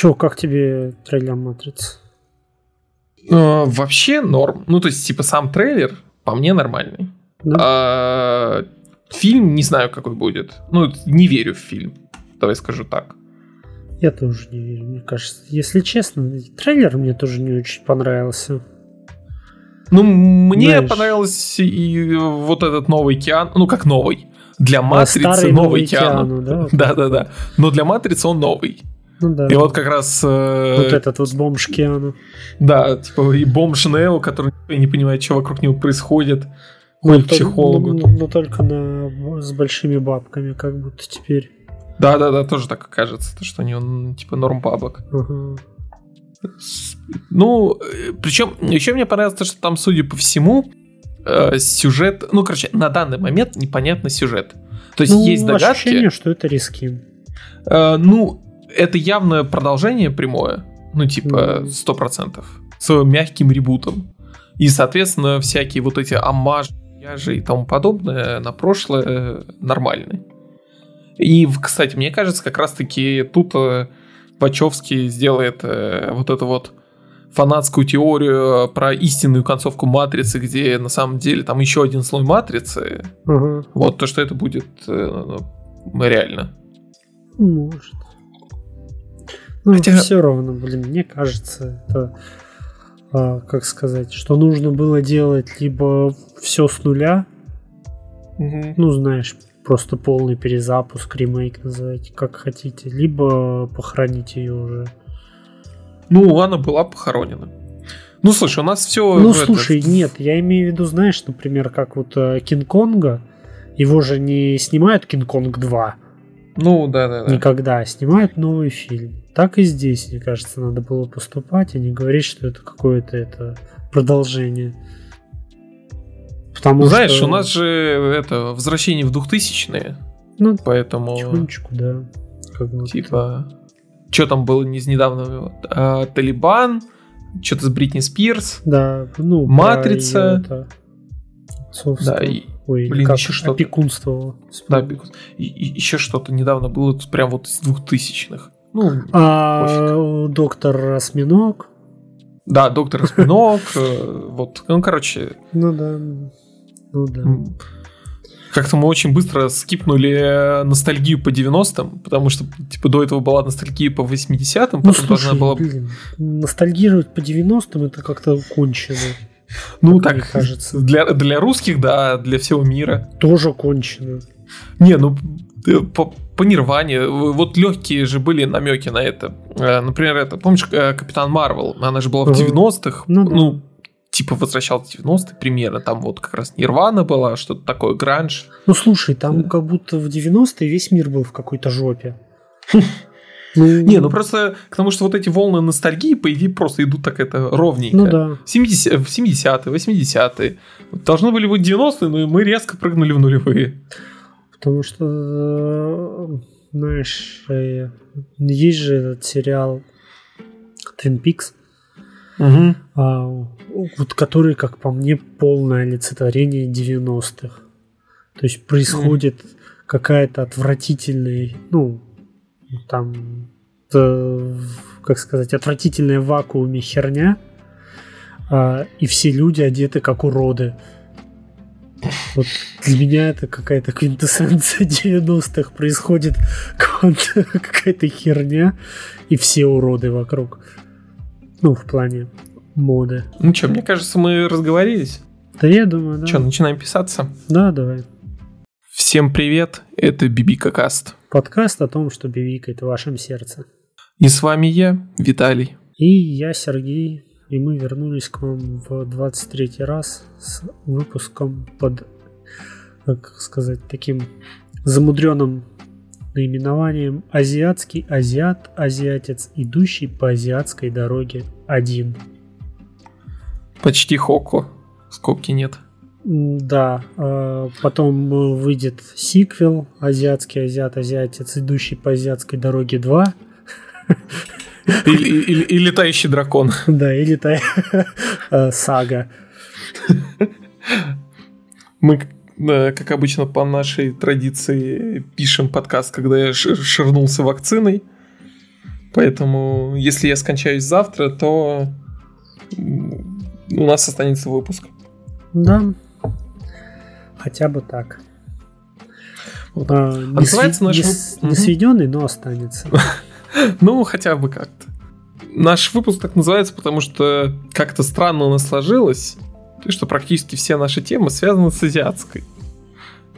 Че, как тебе трейлер Матрицы? Э, вообще норм. Ну, то есть, типа, сам трейлер по мне нормальный. Да? А, фильм не знаю, какой будет. Ну, не верю в фильм. Давай скажу так. Я тоже не верю, мне кажется. Если честно, трейлер мне тоже не очень понравился. Ну, мне Знаешь, понравился и вот этот новый Киан. Ну, как новый. Для а Матрицы а новый, Киану. Да, да, да, да. Но для Матрицы он новый. Ну, да. И вот как раз... Э, вот этот вот бомж Киану. Да, типа и бомж Нео, который не понимает, что вокруг него происходит. Ходит к психологу. Но, но только на, с большими бабками, как будто теперь. Да, да, да, тоже так кажется, то, что они он типа норм бабок. Угу. Ну, причем еще мне понравилось то, что там, судя по всему, э, сюжет, ну, короче, на данный момент непонятный сюжет. То есть ну, есть догадки. ощущение, что это риски. Э, ну, это явное продолжение прямое, ну, типа, сто процентов, с мягким ребутом. И, соответственно, всякие вот эти аммажи и тому подобное на прошлое э, нормальны. И, кстати, мне кажется, как раз-таки тут э, Вачовский сделает э, вот эту вот фанатскую теорию про истинную концовку матрицы, где на самом деле там еще один слой матрицы. Угу. Вот то, что это будет ну, реально. Может. Ну, Хотя... все равно, блин, мне кажется, это, а, как сказать, что нужно было делать либо все с нуля, угу. ну, знаешь, просто полный перезапуск, ремейк называйте, как хотите, либо похоронить ее уже. Ну, она была похоронена. Ну, слушай, у нас все... Ну, слушай, это... нет, я имею в виду, знаешь, например, как вот э, Кинг-Конга, его же не снимают Кинг-Конг 2. Ну, да, да, да. Никогда, а снимают новый фильм. Так и здесь, мне кажется, надо было поступать, а не говорить, что это какое-то это продолжение. Потому Знаешь, что... у нас же это возвращение в 2000-е. Ну, поэтому... Чунчику, да. Как будто. Типа... Что там было не недавно? А, Талибан, что-то с Бритни Спирс. Да, ну, Матрица. Это... Да, и, Ой, блин, как еще что-то. Опекунство. Да, опекунство. И, и, еще что-то недавно было, прям вот из двухтысячных. Ну, а, доктор Осьминог. Да, доктор Осьминог. Э, вот, ну, короче. Ну да. Ну да. Как-то мы очень быстро скипнули ностальгию по 90-м, потому что, типа, до этого была ностальгия по 80-м, ну, слушай, была... блин, ностальгировать по 90-м это как-то кончено. Ну, так, кажется. Для, для русских, да, для всего мира. Тоже кончено. Не, ну, э, по, по Нирване, вот легкие же были намеки на это. Э, например, это, помнишь, э, Капитан Марвел, она же была в 90-х, ну, да. ну типа возвращал 90-е примерно, там вот как раз Нирвана была, что-то такое, гранж. Ну слушай, там как будто в 90-е весь мир был в какой-то жопе. Ну, не, ну просто к тому, что вот эти волны ностальгии, по идее, просто идут так это ровненько. Ну да. 70, в 70-е, 80-е. Должны были быть 90-е, но мы резко прыгнули в нулевые. Потому что, э, знаешь, э, есть же этот сериал Twin Peaks, угу. а, вот который, как по мне, полное олицетворение 90-х. То есть происходит угу. какая-то отвратительная, ну, там, э, как сказать, отвратительная в вакууме херня, э, и все люди одеты как уроды. Вот для меня это какая-то квинтэссенция 90-х. Происходит какая-то херня, и все уроды вокруг. Ну, в плане моды. Ну что, мне кажется, мы разговорились. Да я думаю, да. Что, начинаем писаться? Да, давай. Всем привет, это Бибика Каст. Подкаст о том, что бибикает в вашем сердце. И с вами я, Виталий. И я, Сергей. И мы вернулись к вам в 23 раз с выпуском под, как сказать, таким замудренным наименованием «Азиатский азиат, азиатец, идущий по азиатской дороге один». Почти Хоко. Скобки нет. Да, а, потом выйдет сиквел «Азиатский азиат, азиатец, идущий по азиатской дороге 2». И, и, и летающий дракон. Да, и летающий а, сага. Мы, как обычно, по нашей традиции пишем подкаст, когда я ширнулся вакциной. Поэтому, если я скончаюсь завтра, то у нас останется выпуск. Да. Хотя бы так. Вот. А, не, сви- наш не, с- не сведенный, но останется. Ну, хотя бы как-то. Наш выпуск так называется, потому что как-то странно у нас сложилось, что практически все наши темы связаны с азиатской.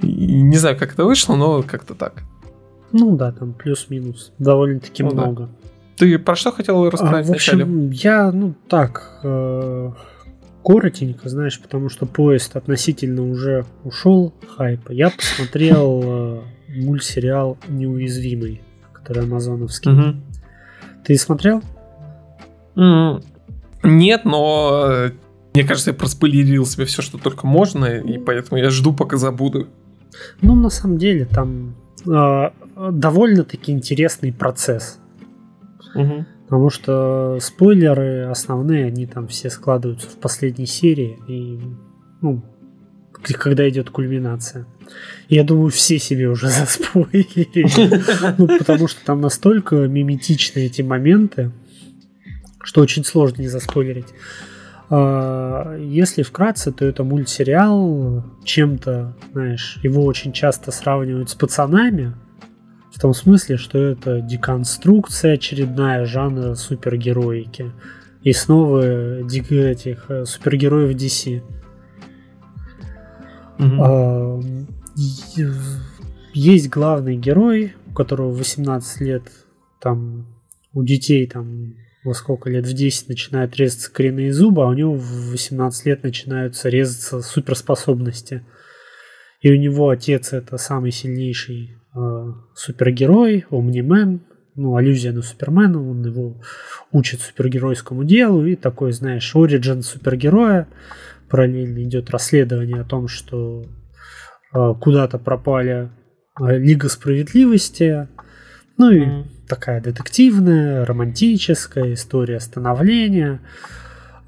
И не знаю, как это вышло, но как-то так. Ну да, там плюс-минус. Довольно-таки Ну да. много. Ты про что хотел А, рассказать в вначале? общем, я, ну так, э, коротенько, знаешь, потому что поезд относительно уже ушел хайпа. Я посмотрел э, мультсериал «Неуязвимый», который амазоновский. Мгм. Ты смотрел? Нет, но э, мне кажется, я проспойлерил себе все, что только можно, и поэтому я жду, пока забуду. Ну, на самом деле, там э, довольно-таки интересный процесс. Мгм. Потому что спойлеры основные, они там все складываются в последней серии. И, ну, когда идет кульминация. Я думаю, все себе уже заспойлерили. Ну, потому что там настолько миметичны эти моменты, что очень сложно не заспойлерить. А, Если вкратце, то это мультсериал чем-то, знаешь, его очень часто сравнивают с пацанами, в том смысле, что это деконструкция очередная жанра супергероики. И снова этих э, супергероев DC. И- Есть главный герой, у которого 18 лет, там у детей там во сколько лет, в 10 начинают резаться коренные зубы, а у него в 18 лет начинаются резаться суперспособности. И у него отец это самый сильнейший э, супергерой, Омнимен, ну, аллюзия на Супермена, он его учит супергеройскому делу, и такой, знаешь, оригин супергероя, параллельно идет расследование о том, что э, куда-то пропали э, Лига Справедливости, ну и Мгм. такая детективная, романтическая история становления.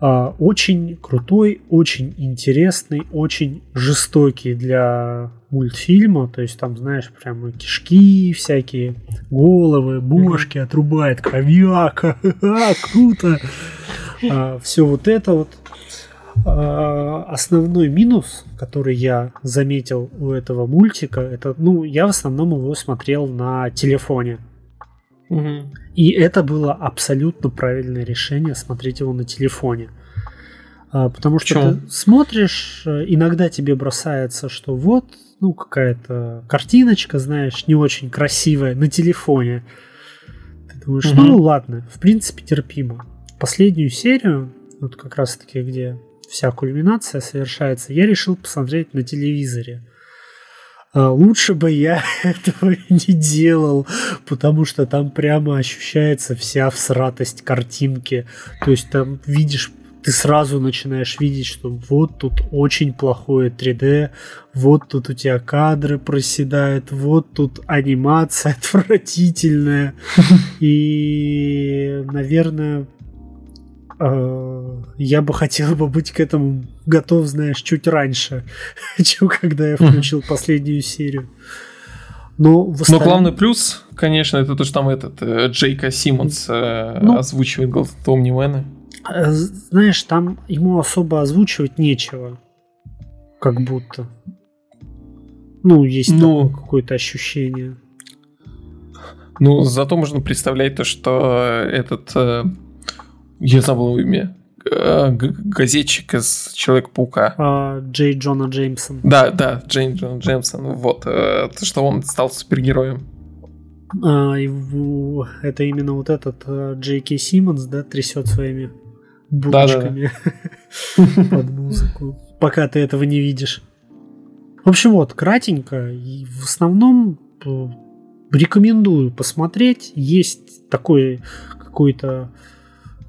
А, Очень крутой, очень интересный, очень жестокий для мультфильма. То есть там, знаешь, прямо кишки всякие, головы, бошки отрубает, кровяка. Круто. Все вот это вот. А, Основной минус, который я заметил у этого мультика, это, ну, я в основном его смотрел на телефоне. Мгм. И это было абсолютно правильное решение смотреть его на телефоне. А, Потому что Почему? ты смотришь, э, иногда тебе бросается, что вот, ну, какая-то картиночка, знаешь, не очень красивая на телефоне. Ты думаешь, Мгм. ну ладно, в принципе, терпимо. Последнюю серию, вот как раз-таки, где вся кульминация совершается, я решил посмотреть на телевизоре. А, Лучше бы я этого не делал, потому что там прямо ощущается вся всратость картинки. То есть там видишь, ты сразу начинаешь видеть, что вот тут очень плохое 3D, вот тут у тебя кадры проседают, вот тут анимация отвратительная. И, наверное, э, я бы хотел бы быть к этому готов, знаешь, чуть раньше, чем когда я включил последнюю серию. Но, в Но остальном- главный плюс, конечно, это то, что там этот э, Джейка Симмонс э, Ну. озвучивает голос Омнимена. Э, Знаешь, там ему особо озвучивать нечего. Как будто. Ну, есть Ну. какое-то ощущение. Ну, зато можно представлять то, что этот... э, я забыл имя. Газетчик из Человека-паука. А, Джей Джона Джеймсон. Да, да, Джейн Джон Джемсон. Вот. э, То, что он стал супергероем. А, в- это именно вот этот э, Джей Кей Симмонс, да, трясет своими булочками под музыку. Пока ты этого не видишь. В общем, вот, кратенько. И в основном э, рекомендую посмотреть. Есть такой какой-то,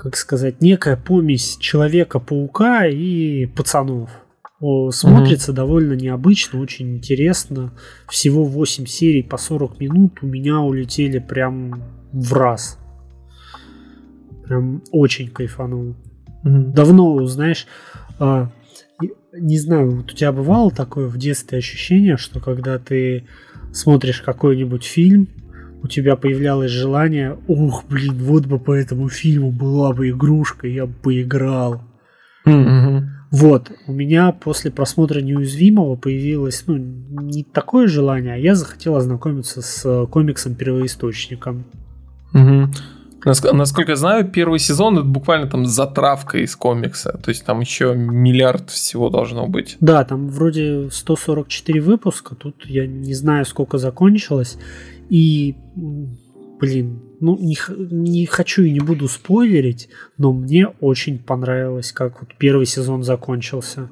как сказать, некая помесь Человека-паука и пацанов. О, Смотрится довольно необычно, очень интересно. Всего 8 серий по 40 минут у меня улетели прям в раз. Прям очень кайфанул. Давно, знаешь, а, не знаю, вот у тебя бывало такое в детстве ощущение, что когда ты смотришь какой-нибудь фильм, у тебя появлялось желание, ух, блин, вот бы по этому фильму была бы игрушка, я бы поиграл. Mm-hmm. Вот, у меня после просмотра неуязвимого появилось, ну, не такое желание, а я захотел ознакомиться с комиксом-первоисточником. Угу. Насколько я знаю, первый сезон это буквально там затравка из комикса. То есть там еще миллиард всего должно быть. Да, там вроде 144 выпуска. Тут я не знаю, сколько закончилось. И, блин, ну не, не хочу и не буду спойлерить, но мне очень понравилось, как вот первый сезон закончился.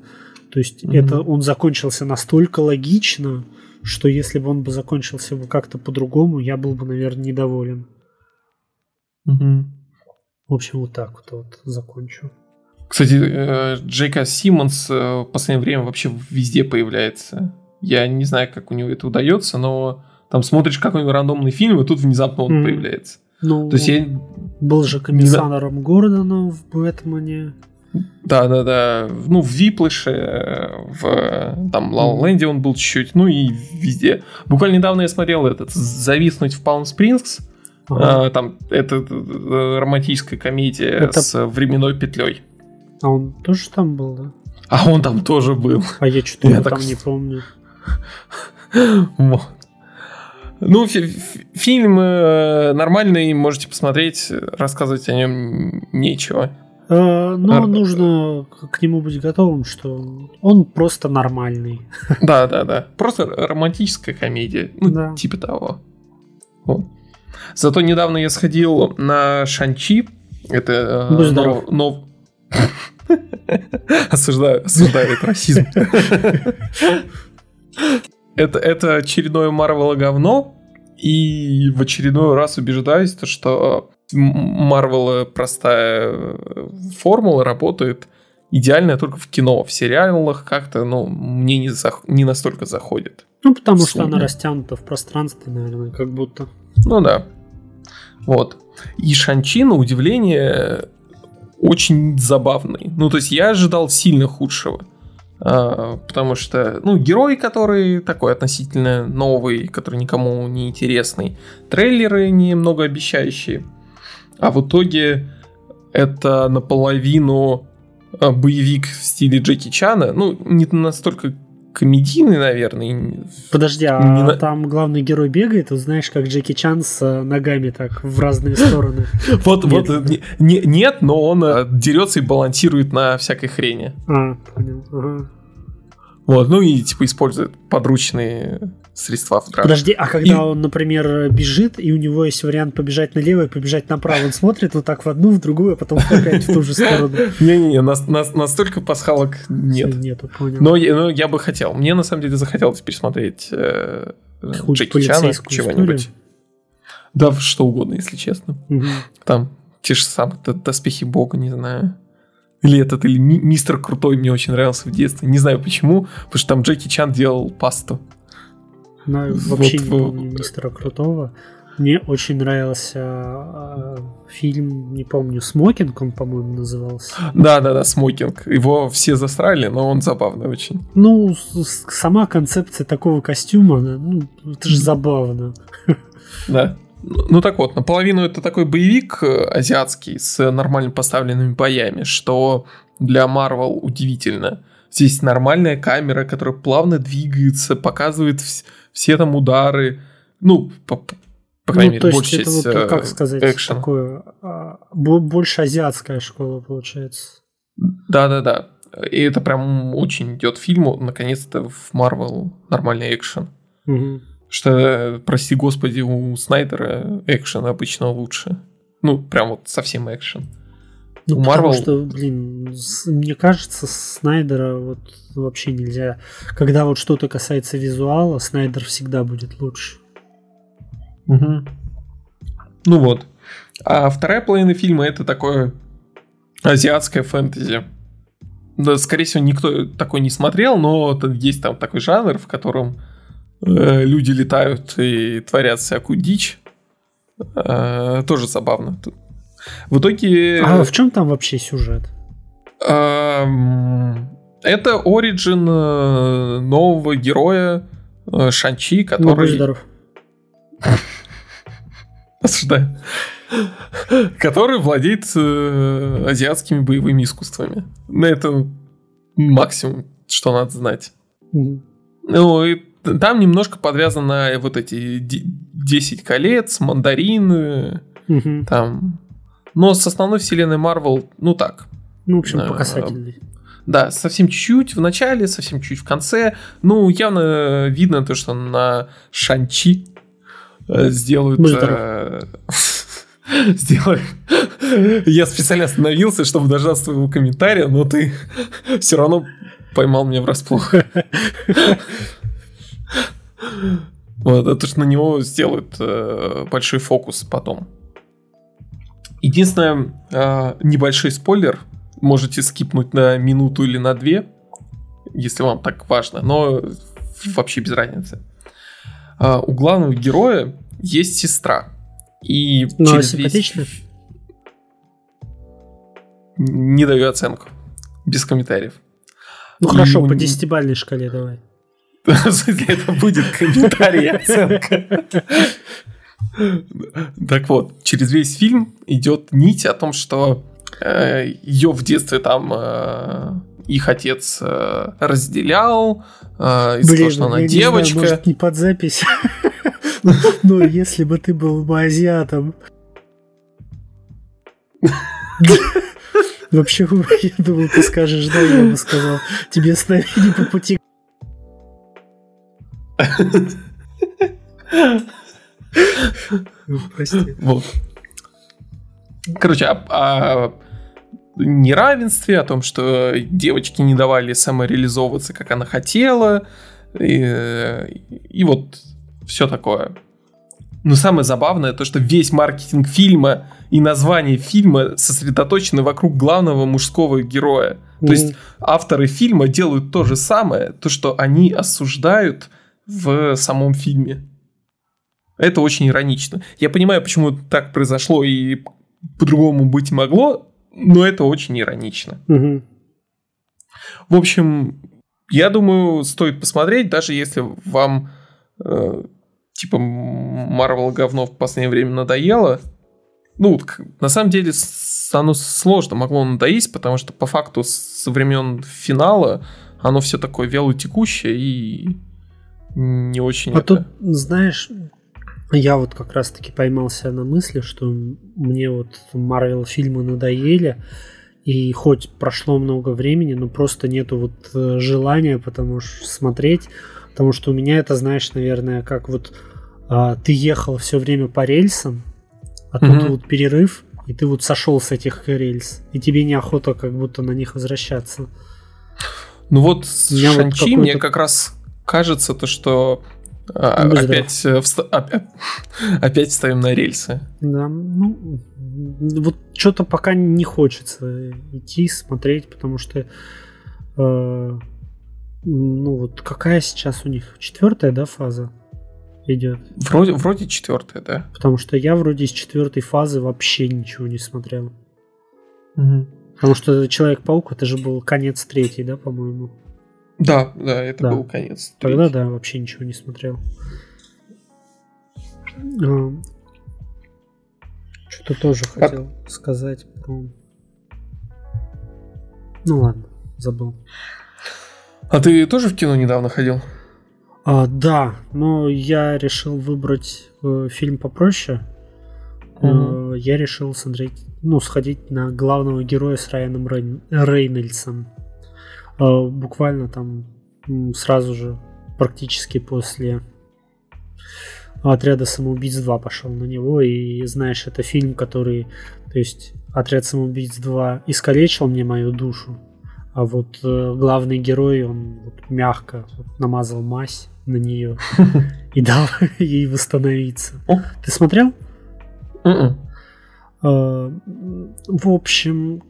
То есть mm-hmm. это он закончился настолько логично, что если бы он бы закончился бы как-то по-другому, я был бы, наверное, недоволен. Угу. В общем, вот так вот, вот закончу. Кстати, э, Джейка Симмонс э, в последнее время вообще везде появляется. Я не знаю, как у него это удается, но там смотришь какой-нибудь рандомный фильм, и тут внезапно он mm. появляется. Ну, То есть я... был же комиссаром не... Гордона в Бэтмене. Да, да, да. Ну, в Виплыше, в там Лалленде он был чуть-чуть, ну и везде. Буквально недавно я смотрел этот «Зависнуть в Палм Спрингс», Ага. А, там это, это романтическая комедия это... с временной петлей. А он тоже там был, да? А он там тоже был. А я что-то я так... там не помню. Ну, фи- фильм э, нормальный, можете посмотреть, рассказывать о нем нечего. Э, но нужно к нему быть готовым, что он просто нормальный. Да, да, да. Просто романтическая комедия. Ну, да. типа того. Вот. Зато недавно я сходил на Шанчи. Это э, нов... нов... осуждаю, осуждаю этот расизм. это, это очередное Марвел говно, и в очередной раз убеждаюсь, что Марвел простая э, формула работает идеально только в кино, в сериалах как-то, ну, мне не, за, не настолько заходит. Ну, потому что она растянута в пространстве, наверное, как будто. Ну да. Вот. И Шанчи, на удивление, очень забавный. Ну, то есть я ожидал сильно худшего. А, потому что, ну, герой, который такой относительно новый, который никому не интересный. Трейлеры немного обещающие. А в итоге это наполовину а, боевик в стиле Джеки Чана. Ну, не настолько комедийный, наверное. Подожди, а не... там главный герой бегает, ты знаешь, как Джеки Чан с э, ногами так в разные стороны. Вот, вот, нет, но он э, дерется и балансирует на всякой хрени. А, понял. Вот, ну и типа использует подручные средства в драке. Подожди, а когда и... он, например, бежит, и у него есть вариант побежать налево и побежать направо, он смотрит вот так в одну, в другую, а потом опять в ту же сторону. Не-не-не, настолько пасхалок нет. Нету, понял. Но, но я бы хотел. Мне на самом деле захотелось пересмотреть э, Джеки Чана чего-нибудь. Да, что угодно, если честно. Там те же самые доспехи бога, не знаю. Или этот, или мистер Крутой мне очень нравился в детстве. Не знаю почему, потому что там Джеки Чан делал пасту. Ну, вообще вот, не помню мистера Крутого. Мне очень нравился э, фильм, не помню, Смокинг, он, по-моему, назывался. Да, да, да, Смокинг. Его все засрали, но он забавный очень. Ну, сама концепция такого костюма, ну, это же забавно. Да. Ну так вот, наполовину это такой боевик э, азиатский с нормально поставленными боями, что для Marvel удивительно. Здесь нормальная камера, которая плавно двигается, показывает все там удары. Ну, по, по крайней ну, мере, большая это часть вот, как сказать, экшена. такое, а, больше азиатская школа получается. Да-да-да. И это прям очень идет фильму, наконец-то в Marvel нормальный экшен. Угу. Что, прости господи, у Снайдера экшен обычно лучше. Ну, прям вот совсем экшен. Ну, у потому Marvel... что, блин, мне кажется, Снайдера вот вообще нельзя. Когда вот что-то касается визуала, Снайдер всегда будет лучше. Угу. Ну вот. А вторая половина фильма это такое азиатское фэнтези. Да, скорее всего, никто такой не смотрел, но есть там такой жанр, в котором люди летают и творят всякую дичь. Э, тоже забавно. В итоге... А в чем там вообще сюжет? Это оригин э, нового героя э, Шанчи, который... здоров. Осуждаю. Который владеет э, азиатскими боевыми искусствами. На это максимум, что надо знать. Ну, и там немножко подвязано вот эти 10 колец, мандарины, mm-hmm. там. Но с основной вселенной Марвел, ну так. Ну, в общем, э, показательный. Да, совсем чуть-чуть в начале, совсем чуть в конце. Ну, явно видно то, что на Шанчи э, сделают... Э, сделают... Я специально остановился, чтобы дождаться твоего комментария, но ты все равно поймал меня врасплох. Вот, это ж на него сделают э, большой фокус потом. Единственное, э, небольшой спойлер – можете скипнуть на минуту или на две, если вам так важно, но вообще без разницы. А, у главного героя есть сестра. И ну, через симпатично? Весь... Не даю оценку. Без комментариев. Ну и хорошо, у... по десятибальной шкале давай. Это будет комментарий и оценка. Так вот, через весь фильм идет нить о том, что Э, ее в детстве там э, их отец э, разделял, из Блин, того, что она девочка. Не, знаю, может, не под запись. Но если бы ты был бы азиатом. Вообще, я думал, ты скажешь, да, я бы сказал. Тебе с нами не по пути. Прости. Вот. Короче, а, а неравенстве, о том, что девочки не давали самореализовываться, как она хотела, и, и вот все такое. Но самое забавное то, что весь маркетинг фильма и название фильма сосредоточены вокруг главного мужского героя. Mm-hmm. То есть авторы фильма делают то же самое, то, что они осуждают в самом фильме. Это очень иронично. Я понимаю, почему так произошло и по-другому быть могло, но это очень иронично. Угу. В общем, я думаю, стоит посмотреть, даже если вам э, типа Марвел говно в последнее время надоело. Ну, на самом деле, оно сложно могло надоесть, потому что по факту со времен финала оно все такое вялотекущее и не очень. А это... тут, знаешь, я вот как раз-таки поймался на мысли, что мне вот Марвел фильмы надоели, и хоть прошло много времени, но просто нету вот э, желания, потому что смотреть, потому что у меня это, знаешь, наверное, как вот а, ты ехал все время по рельсам, а mm-hmm. тут вот перерыв, и ты вот сошел с этих рельс, и тебе неохота как будто на них возвращаться. Ну вот с Шанчи вот мне как раз кажется то, что а, опять, э, вста- опять, опять ставим на рельсы. Да, ну, вот что-то пока не хочется идти смотреть, потому что, э, ну вот какая сейчас у них четвертая, да, фаза идет? Вроде, вроде четвертая, да. Потому что я вроде из четвертой фазы вообще ничего не смотрел. Угу. Потому что Человек-паук это же был конец третий, да, по-моему. Да, да, это да. был конец. Тогда да, вообще ничего не смотрел. Что-то тоже а... хотел сказать про... Ну ладно, забыл. А ты тоже в кино недавно ходил? А, да, но я решил выбрать э, фильм попроще. Угу. Э, я решил смотреть, ну, сходить на главного героя с Райаном Рейн... Рейнольдсом. А, буквально там сразу же, практически после отряда самоубийц 2 пошел на него. И знаешь, это фильм, который, то есть, отряд самоубийц 2 искалечил мне мою душу. А вот э, главный герой, он вот, мягко вот, намазал мазь на нее и дал ей восстановиться. Ты смотрел? А, в общем,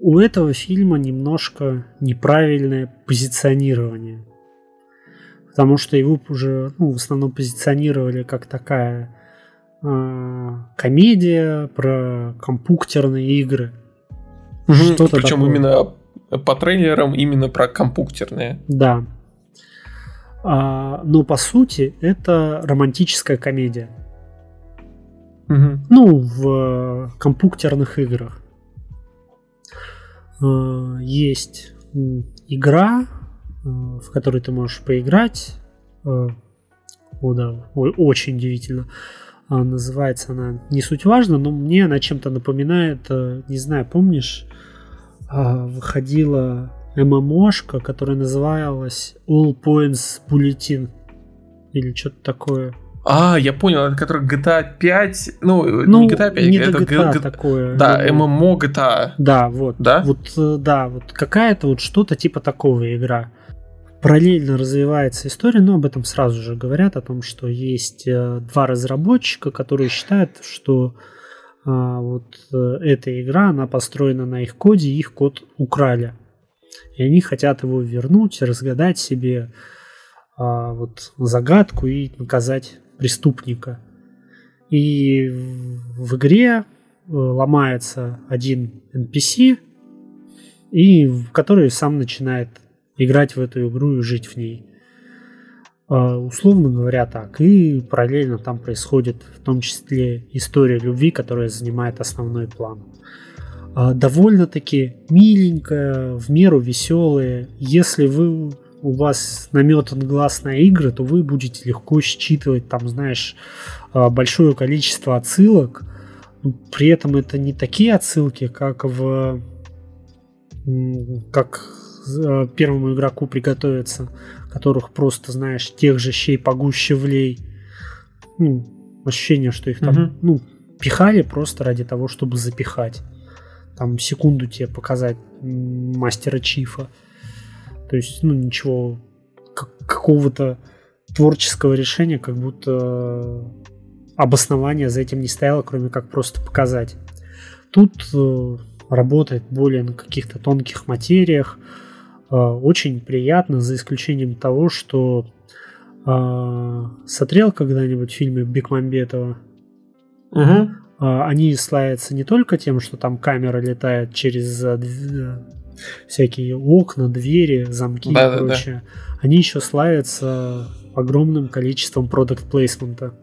у этого фильма немножко неправильное позиционирование. Потому что его уже ну, в основном позиционировали как такая э, комедия про компьютерные игры. Угу, Что-то Причем такое. именно по трейлерам именно про компьютерные. Да. А, но по сути это романтическая комедия. Угу. Ну, в э, компьютерных играх. Э, есть игра, э, в которой ты можешь поиграть. О, да, очень удивительно. Называется она не суть важно, но мне она чем-то напоминает, не знаю, помнишь, выходила ММОшка, которая называлась All Points Bulletin или что-то такое. А, я понял, это который GTA 5, ну, ну не GTA 5, не это GTA G- такое. Да, ММО GTA. Да, вот. Да? Вот, э, да, вот какая-то вот что-то типа такого игра. Параллельно развивается история, но об этом сразу же говорят, о том, что есть э, два разработчика, которые считают, что а, вот э, эта игра, она построена на их коде, их код украли. И они хотят его вернуть, разгадать себе а, вот загадку и наказать преступника. И в игре э, ломается один NPC, и который сам начинает играть в эту игру и жить в ней. А, условно говоря так. И параллельно там происходит в том числе история любви, которая занимает основной план. А, довольно-таки миленькая, в меру веселая. Если вы у вас наметан глаз на игры, то вы будете легко считывать там, знаешь, а, большое количество отсылок. При этом это не такие отсылки, как в как а, первому игроку приготовиться, которых просто, знаешь, тех же щей погуще влей. Ну, ощущение, что их там, угу. ну, пихали просто ради того, чтобы запихать. Там секунду тебе показать мастера Чифа. То есть, ну, ничего какого-то творческого решения, как будто обоснования за этим не стояло, кроме как просто показать. Тут э, работает более на каких-то тонких материях. Э, очень приятно, за исключением того, что э, смотрел когда-нибудь фильмы Бекмамбетова. Угу. Они славятся не только тем, что там камера летает через всякие окна, двери, замки да, и прочее. Да, да. Они еще славятся огромным количеством продукт плейсмента.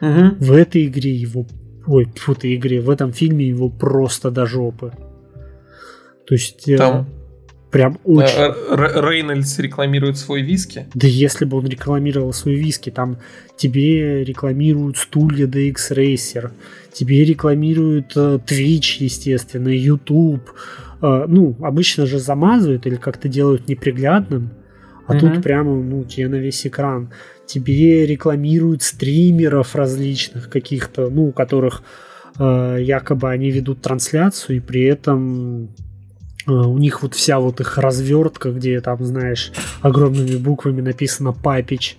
Угу. В этой игре его... Ой, в этой игре, в этом фильме его просто до жопы. То есть... Э, Там... Прям очень... Рейнольдс рекламирует свой виски? Да если бы он рекламировал свой виски, там тебе рекламируют стулья DX Racer, тебе рекламируют э, Twitch, естественно, YouTube, Э, ну, обычно же замазывают или как-то делают неприглядным, а mm-hmm. тут прямо, ну, тебе на весь экран. Тебе рекламируют стримеров различных каких-то, ну, у которых э, якобы они ведут трансляцию, и при этом э, у них вот вся вот их развертка, где там, знаешь, огромными буквами написано «Папич».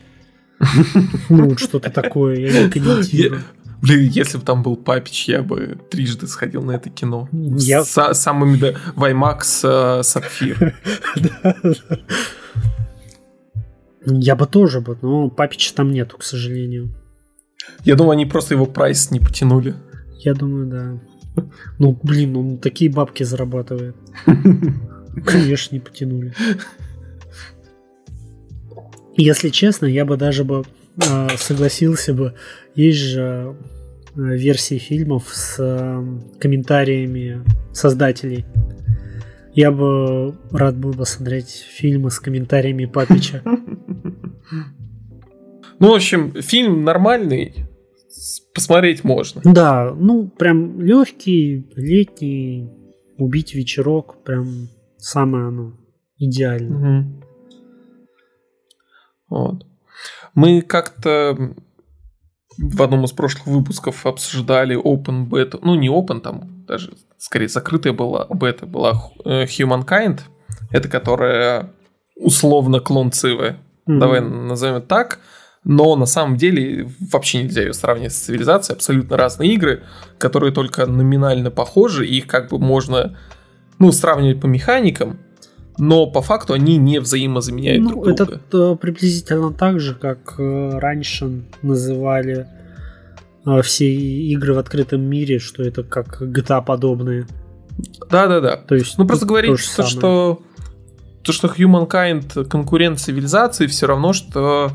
Ну, что-то такое, я не комментирую. Блин, если бы там был Папич, я бы трижды сходил на это кино. Я... С самыми да, Ваймакс э, Сапфир. Я бы тоже бы, но Папича там нету, к сожалению. Я думаю, они просто его прайс не потянули. Я думаю, да. Ну, блин, он такие бабки зарабатывает. Конечно, не потянули. Если честно, я бы даже бы согласился бы. Есть же Э, версии фильмов с э, комментариями создателей. Я бы рад был посмотреть фильмы с комментариями Папича. Ну, в общем, фильм нормальный, посмотреть можно. Да, ну, прям легкий, летний, убить вечерок, прям самое оно, идеально. Угу. Вот. Мы как-то в одном из прошлых выпусков обсуждали Open Beta, ну не Open, там даже скорее закрытая была бета, была э, Humankind, это которая условно клон Цивы, mm-hmm. давай назовем это так, но на самом деле вообще нельзя ее сравнивать с цивилизацией, абсолютно разные игры, которые только номинально похожи, и их как бы можно ну, сравнивать по механикам, но по факту они не взаимозаменяют ну, друг друга. Это э, приблизительно так же, как э, раньше называли э, все игры в открытом мире, что это как GTA подобные. Да-да-да. То есть, ну просто говорить, то, что то, что Humankind конкурент цивилизации, все равно, что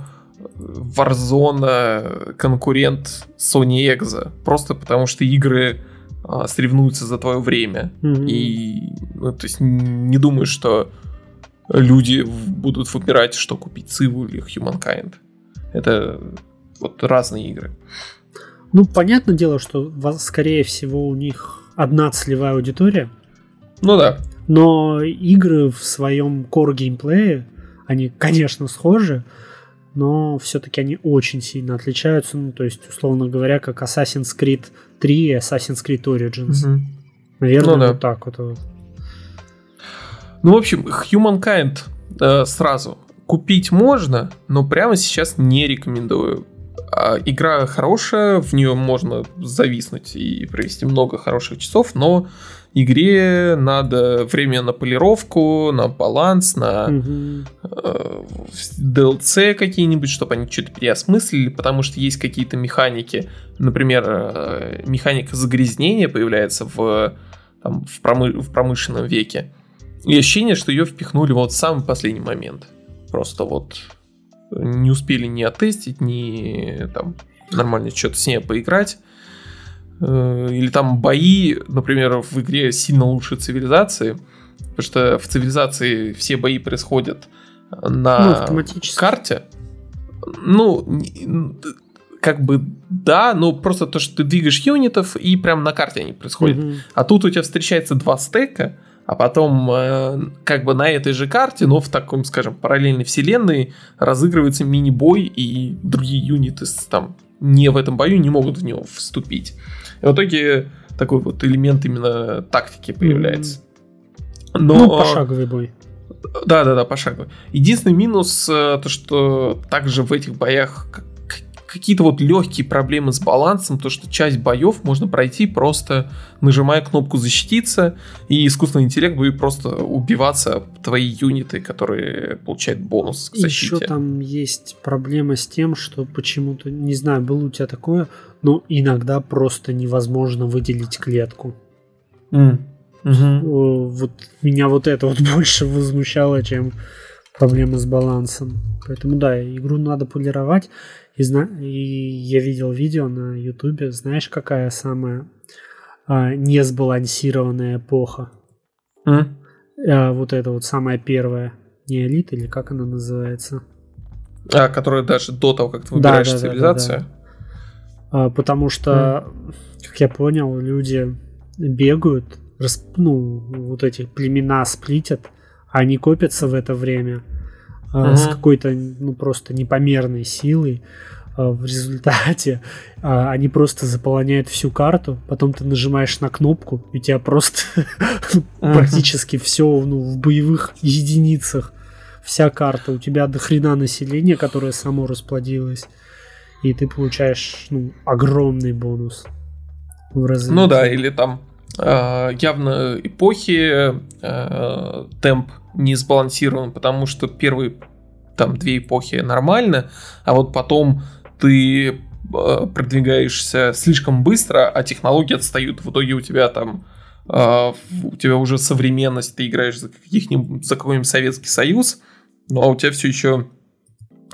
Warzone конкурент Sony Exo. Просто потому что игры а, соревнуются за твое время. Mm-hmm. И, ну, то есть, не думаю, что люди будут выбирать, что купить Циву или Humankind. Это вот разные игры. Ну, понятное дело, что, скорее всего, у них одна целевая аудитория. Ну да. Но игры в своем core геймплее, они, конечно, схожи, но все-таки они очень сильно отличаются. Ну, то есть, условно говоря, как Assassin's Creed 3 и Assassin's Creed Origins. Угу. Наверное, ну, да. вот так вот. Ну, в общем, Humankind э, сразу купить можно, но прямо сейчас не рекомендую. А, игра хорошая, в нее можно зависнуть и провести много хороших часов, но игре надо время на полировку, на баланс, на угу. э, DLC какие-нибудь, чтобы они что-то переосмыслили, потому что есть какие-то механики, например, э, механика загрязнения появляется в, там, в, промы- в промышленном веке. И ощущение, что ее впихнули вот в самый последний момент. Просто вот не успели ни оттестить, ни там нормально что-то с ней поиграть. Э, или там бои, например, в игре сильно лучше цивилизации, потому что в цивилизации все бои происходят на ну, карте. Ну, как бы да, но просто то, что ты двигаешь юнитов, и прям на карте они происходят. Угу. А тут у тебя встречается два стека, а потом э, как бы на этой же карте, но в таком, скажем, параллельной вселенной разыгрывается мини-бой, и другие юниты там не в этом бою не могут в него вступить. И в итоге такой вот элемент именно тактики появляется. Но... Ну, пошаговый бой. Да, да, да, пошаговый. Единственный минус э, то, что также в этих боях какие-то вот легкие проблемы с балансом, то что часть боев можно пройти просто нажимая кнопку защититься, и искусственный интеллект будет просто убиваться твои юниты, которые получают бонус к защите. Еще там есть проблема с тем, что почему-то, не знаю, было у тебя такое, но иногда просто невозможно выделить клетку. Mm. Угу. Вот меня вот это вот больше возмущало, чем проблемы с балансом. Поэтому да, игру надо полировать. И, зна... и я видел видео на Ютубе, знаешь, какая самая а, несбалансированная эпоха? Mm? А, вот это вот самая первая. Неолит или как она называется? А, которая даже до того, как ты выбираешь да, да, цивилизацию? Да, да, да. А, потому что, mm. как я понял, люди бегают, расп... ну, вот эти племена сплитят, они копятся в это время с какой-то, ну, просто непомерной силой. А, в результате а, они просто заполоняют всю карту, потом ты нажимаешь на кнопку, и у тебя просто практически все ну, в боевых единицах. Вся карта. У тебя до хрена населения, которое само расплодилось. И ты получаешь ну, огромный бонус. В развитии. Ну да, или там э, явно эпохи э, темп не сбалансирован, потому что первые там две эпохи нормально, а вот потом ты э, продвигаешься слишком быстро, а технологии отстают. В итоге у тебя там э, у тебя уже современность, ты играешь за, каких-нибудь, за какой-нибудь Советский Союз, ну а у тебя все еще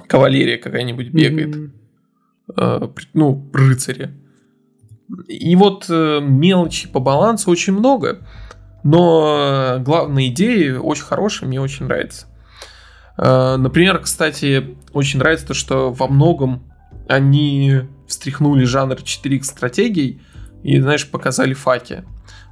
кавалерия какая-нибудь бегает. Mm-hmm. Ну, рыцари. И вот мелочи по балансу очень много, но главная идея очень хорошая, мне очень нравится. Например, кстати, очень нравится то, что во многом они встряхнули жанр 4X стратегий и, знаешь, показали факи.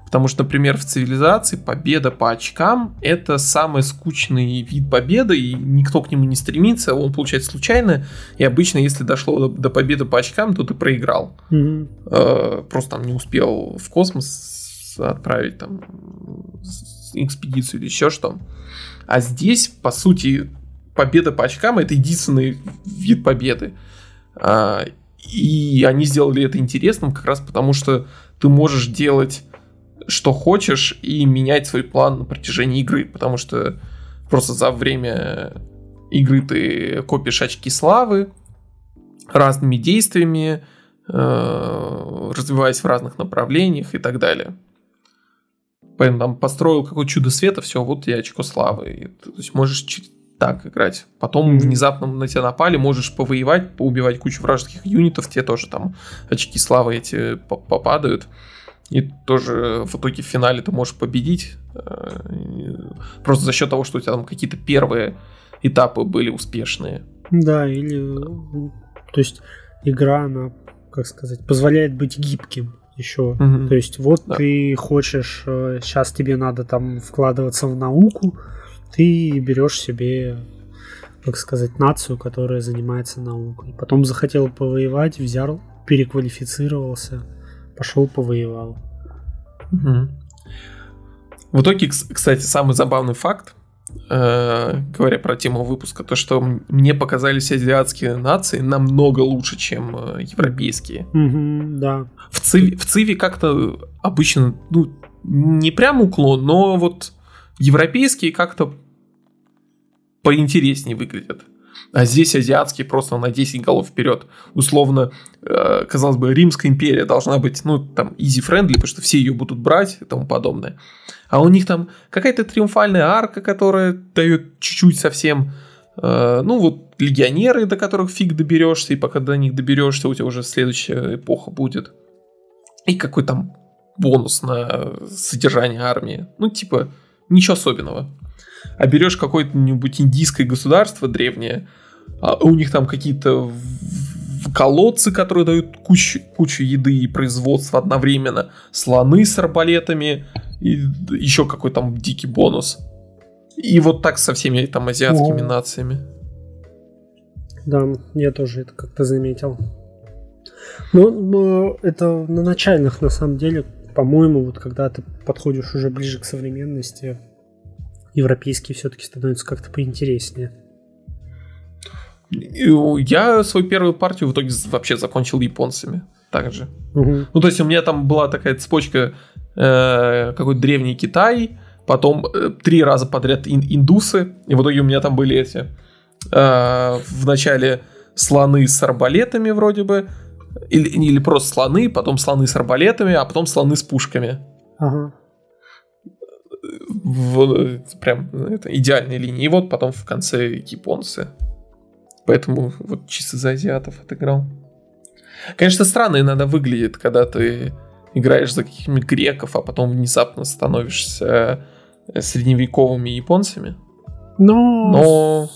Потому что, например, в цивилизации победа по очкам это самый скучный вид победы, и никто к нему не стремится, он получается случайно. И обычно, если дошло до, до победы по очкам, то ты проиграл. Mm-hmm. Э, просто там не успел в космос отправить там экспедицию или еще что. А здесь, по сути, победа по очкам это единственный вид победы. А, и они сделали это интересным как раз потому, что ты можешь делать что хочешь и менять свой план на протяжении игры, потому что просто за время игры ты копишь очки славы разными действиями, э, развиваясь в разных направлениях и так далее. Там построил какое-то чудо света, все, вот я очко славы. И, то есть можешь так играть. Потом mm-hmm. внезапно на тебя напали, можешь повоевать, поубивать кучу вражеских юнитов, тебе тоже там очки славы эти попадают. И тоже в итоге в финале ты можешь победить. Э, просто за счет того, что у тебя там какие-то первые этапы были успешные. Да, или... То есть игра, она, как сказать, позволяет быть гибким еще. Угу. То есть вот да. ты хочешь, сейчас э, тебе надо там вкладываться в науку, ты берешь себе, как сказать, нацию, которая занимается наукой. Потом захотел повоевать, взял, переквалифицировался, пошел повоевал. Угу. В итоге, кстати, самый забавный факт, э, говоря про тему выпуска, то, что мне показались азиатские нации намного лучше, чем э, европейские. Да. В Циве, в Циве как-то обычно, ну, не прям уклон, но вот европейские как-то поинтереснее выглядят. А здесь азиатские просто на 10 голов вперед. Условно, э, казалось бы, Римская империя должна быть, ну, там, easy-friendly, потому что все ее будут брать и тому подобное. А у них там какая-то триумфальная арка, которая дает чуть-чуть совсем э, ну вот легионеры, до которых фиг доберешься, и пока до них доберешься, у тебя уже следующая эпоха будет. И какой там бонус на содержание армии. Ну, типа, ничего особенного а берешь какое-нибудь индийское государство древнее, а у них там какие-то колодцы, которые дают кучу, кучу еды и производства одновременно, слоны с арбалетами и еще какой там дикий бонус. И вот так со всеми там азиатскими О. нациями. Да, я тоже это как-то заметил. Ну, это на начальных, на самом деле, по-моему, вот когда ты подходишь уже ближе к современности, европейские все-таки становятся как-то поинтереснее. Я свою первую партию в итоге вообще закончил японцами. Также. Угу. Ну, то есть у меня там была такая цепочка э, какой-то древний Китай, потом э, три раза подряд ин- индусы, и в итоге у меня там были эти э, в начале слоны с арбалетами вроде бы, или, или просто слоны, потом слоны с арбалетами, а потом слоны с пушками. Ага в прям это, идеальной линии. И вот потом в конце японцы. Поэтому вот чисто за азиатов отыграл. Конечно, странно иногда выглядит, когда ты играешь за каких-нибудь греков, а потом внезапно становишься средневековыми японцами. Но,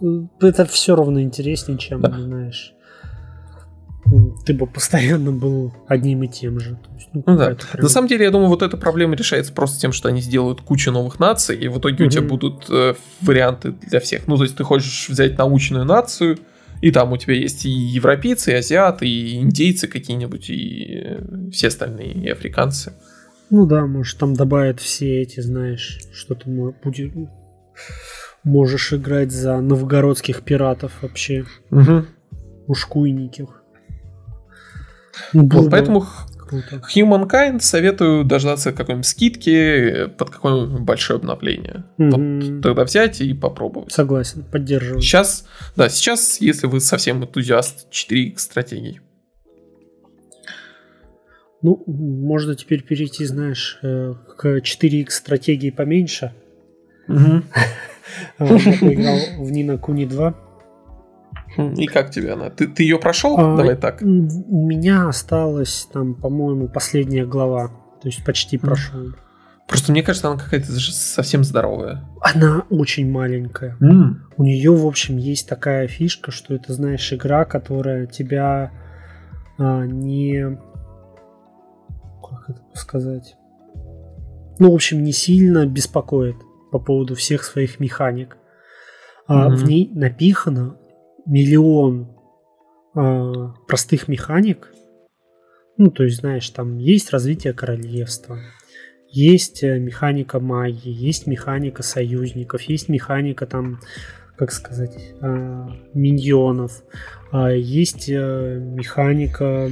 Но... это все равно интереснее, чем, да. знаешь, ты бы постоянно был одним и тем же. есть, ну, ну да. Прям... На самом деле, я думаю, вот эта проблема решается просто тем, что они сделают кучу новых наций, и в итоге mm-hmm. у тебя будут э, варианты для всех. Ну, то есть ты хочешь взять научную нацию, и там у тебя есть и европейцы, и азиаты, и индейцы какие-нибудь, и э, все остальные, и африканцы. Ну да, может, там добавят все эти, знаешь, что ты будет... можешь играть за новгородских пиратов вообще. Угу. Ушкуйников. Вот, поэтому Круто. Humankind советую дождаться какой-нибудь скидки под какое-нибудь большое обновление. Mm-hmm. Вот тогда взять и попробовать. Согласен, поддерживаю. Сейчас, да, сейчас, если вы совсем энтузиаст 4X стратегий. Ну, можно теперь перейти, знаешь, э, к 4X стратегии поменьше. Угу. Я поиграл в Нина Куни 2. И как тебе она? Ты, ты ее прошел? А, Давай так. У меня осталась там, по-моему, последняя глава. То есть почти прошел. Просто мне кажется, она какая-то совсем здоровая. Она очень маленькая. Mm. У нее, в общем, есть такая фишка, что это, знаешь, игра, которая тебя а, не... Как это сказать? Ну, в общем, не сильно беспокоит по поводу всех своих механик. А, mm-hmm. В ней напихано миллион э, простых механик. Ну, то есть, знаешь, там есть развитие королевства, есть э, механика магии, есть механика союзников, есть механика там, как сказать, э, миньонов, э, есть э, механика,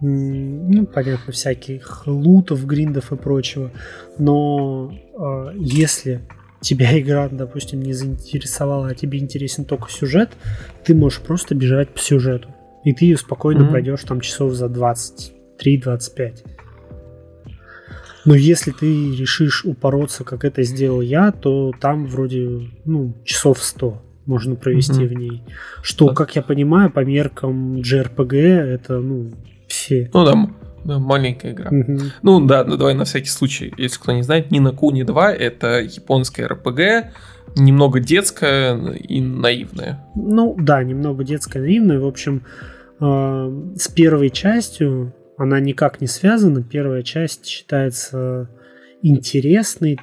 ну, понятно, всяких лутов, гриндов и прочего. Но э, если тебя игра, допустим, не заинтересовала, а тебе интересен только сюжет, ты можешь просто бежать по сюжету. И ты ее спокойно mm-hmm. пройдешь там часов за 23-25. Но если ты решишь упороться, как это сделал я, то там вроде ну, часов 100 можно провести mm-hmm. в ней. Что, как я понимаю, по меркам JRPG это, ну, все. Ну да, да маленькая игра. Mm-hmm. Ну да, ну давай на всякий случай, если кто не знает, Нина Куни 2 это японская RPG, немного детская и наивная. Ну да, немного детская и наивная. В общем, э, с первой частью она никак не связана. Первая часть считается интересной,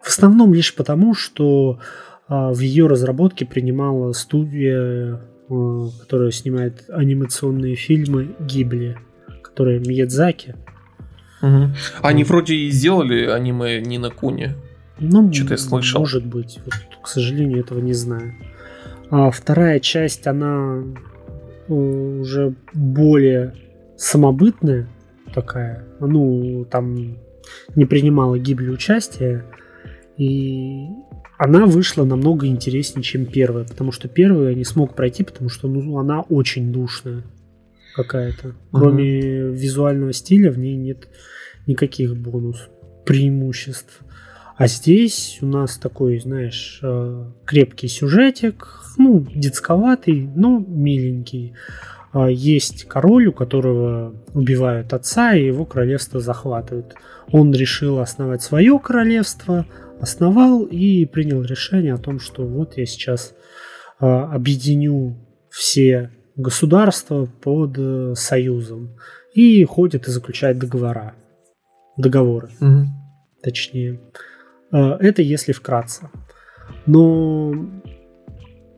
в основном лишь потому, что а, в ее разработке принимала студия, а, которая снимает анимационные фильмы Гибли, которая Миядзаки. Угу. Они вот. вроде и сделали аниме Нина Куни. Ну, что-то я слышал. Может быть. Вот, к сожалению, этого не знаю. А вторая часть, она э, уже более самобытная такая. Ну, там не принимала гибли участия. И она вышла намного интереснее, чем первая, потому что первую я не смог пройти, потому что ну, она очень душная какая-то. Кроме uh-huh. визуального стиля в ней нет никаких бонус преимуществ. А здесь у нас такой, знаешь, э, крепкий сюжетик, ну, детсковатый, но миленький. А, есть король, у которого убивают отца, и его королевство захватывают. Он решил основать свое королевство, основал и принял решение о том, что вот я сейчас а, объединю все государства под э, союзом и ходит и заключает договора, договоры, угу. точнее. А, это если вкратце. Но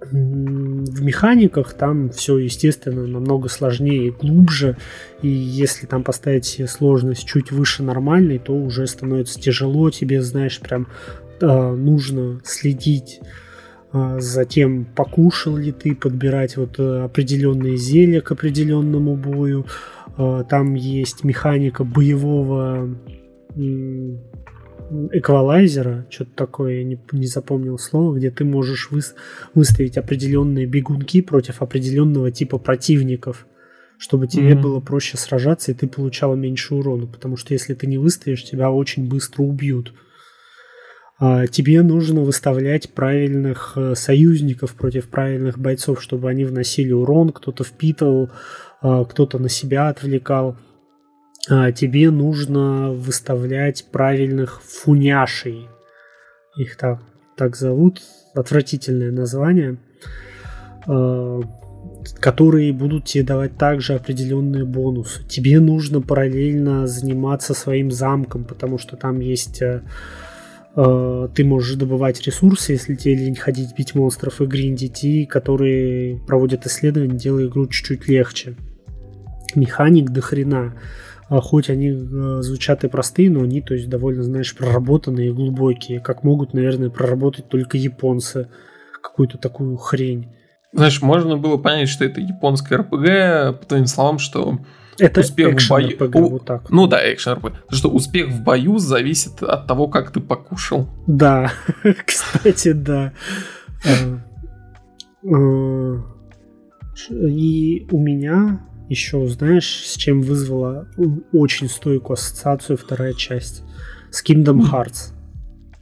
в механиках там все, естественно, намного сложнее и глубже. И если там поставить себе сложность чуть выше нормальной, то уже становится тяжело. Тебе, знаешь, прям э, нужно следить э, за тем, покушал ли ты, подбирать вот э, определенные зелья к определенному бою. Э, там есть механика боевого эквалайзера, что-то такое, я не, не запомнил слово, где ты можешь выс, выставить определенные бегунки против определенного типа противников, чтобы тебе mm-hmm. было проще сражаться и ты получала меньше урона, потому что если ты не выставишь, тебя очень быстро убьют. А, тебе нужно выставлять правильных э, союзников против правильных бойцов, чтобы они вносили урон, кто-то впитывал, а, кто-то на себя отвлекал. А, тебе нужно выставлять правильных фуняшей. Их так, так зовут. Отвратительное название. А, которые будут тебе давать также определенные бонусы. Тебе нужно параллельно заниматься своим замком, потому что там есть э, ты можешь добывать ресурсы, если тебе лень ходить бить монстров и гриндить, и которые проводят исследования, делая игру чуть-чуть легче. Механик до хрена. А хоть они э, звучат и простые, но они, то есть, довольно, знаешь, проработанные и глубокие, как могут, наверное, проработать только японцы какую-то такую хрень. Знаешь, можно было понять, что это японская РПГ, по твоим словам, что это успех в бою. RPG, вот так. Ну да, экшен РПГ. Что успех в бою зависит от того, как ты покушал. Да, кстати, да. Э, э, и у меня еще, знаешь, с чем вызвала очень стойкую ассоциацию вторая часть? С Kingdom Hearts.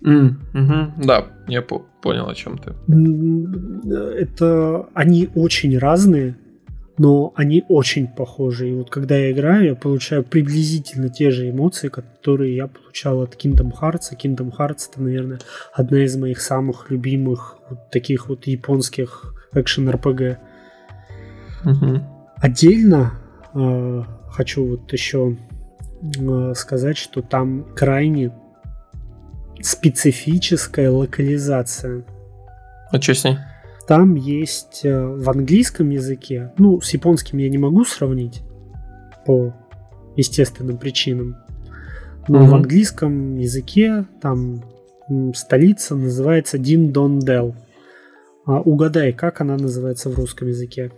Mm, угу, да, я по понял, о чем ты. Это они очень разные, но они очень похожи. И вот когда я играю, я получаю приблизительно те же эмоции, которые я получал от Kingdom Hearts. А Kingdom Hearts это, наверное, одна из моих самых любимых вот таких вот японских экшен-РПГ. Угу. Отдельно э, хочу вот еще э, сказать, что там крайне специфическая локализация. А что с ней? Там есть э, в английском языке, ну, с японским я не могу сравнить по естественным причинам, но угу. в английском языке там столица называется Дин Дон Дел. А угадай, как она называется в русском языке?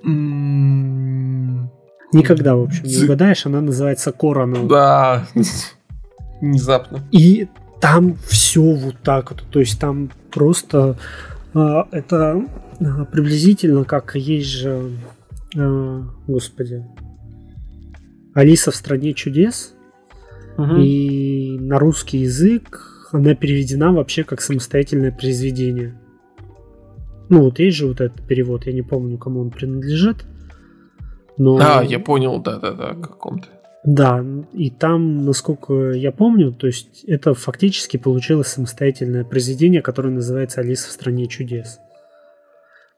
Никогда, в общем, не угадаешь, она называется Коронал. Да, внезапно. И там все вот так вот, то есть там просто э, это приблизительно как есть же, э, господи, Алиса в стране чудес, угу. и на русский язык она переведена вообще как самостоятельное произведение. Ну, вот есть же вот этот перевод, я не помню, кому он принадлежит. Но... А, я понял, да-да-да, каком-то. Да, и там, насколько я помню, то есть это фактически получилось самостоятельное произведение, которое называется «Алиса в стране чудес».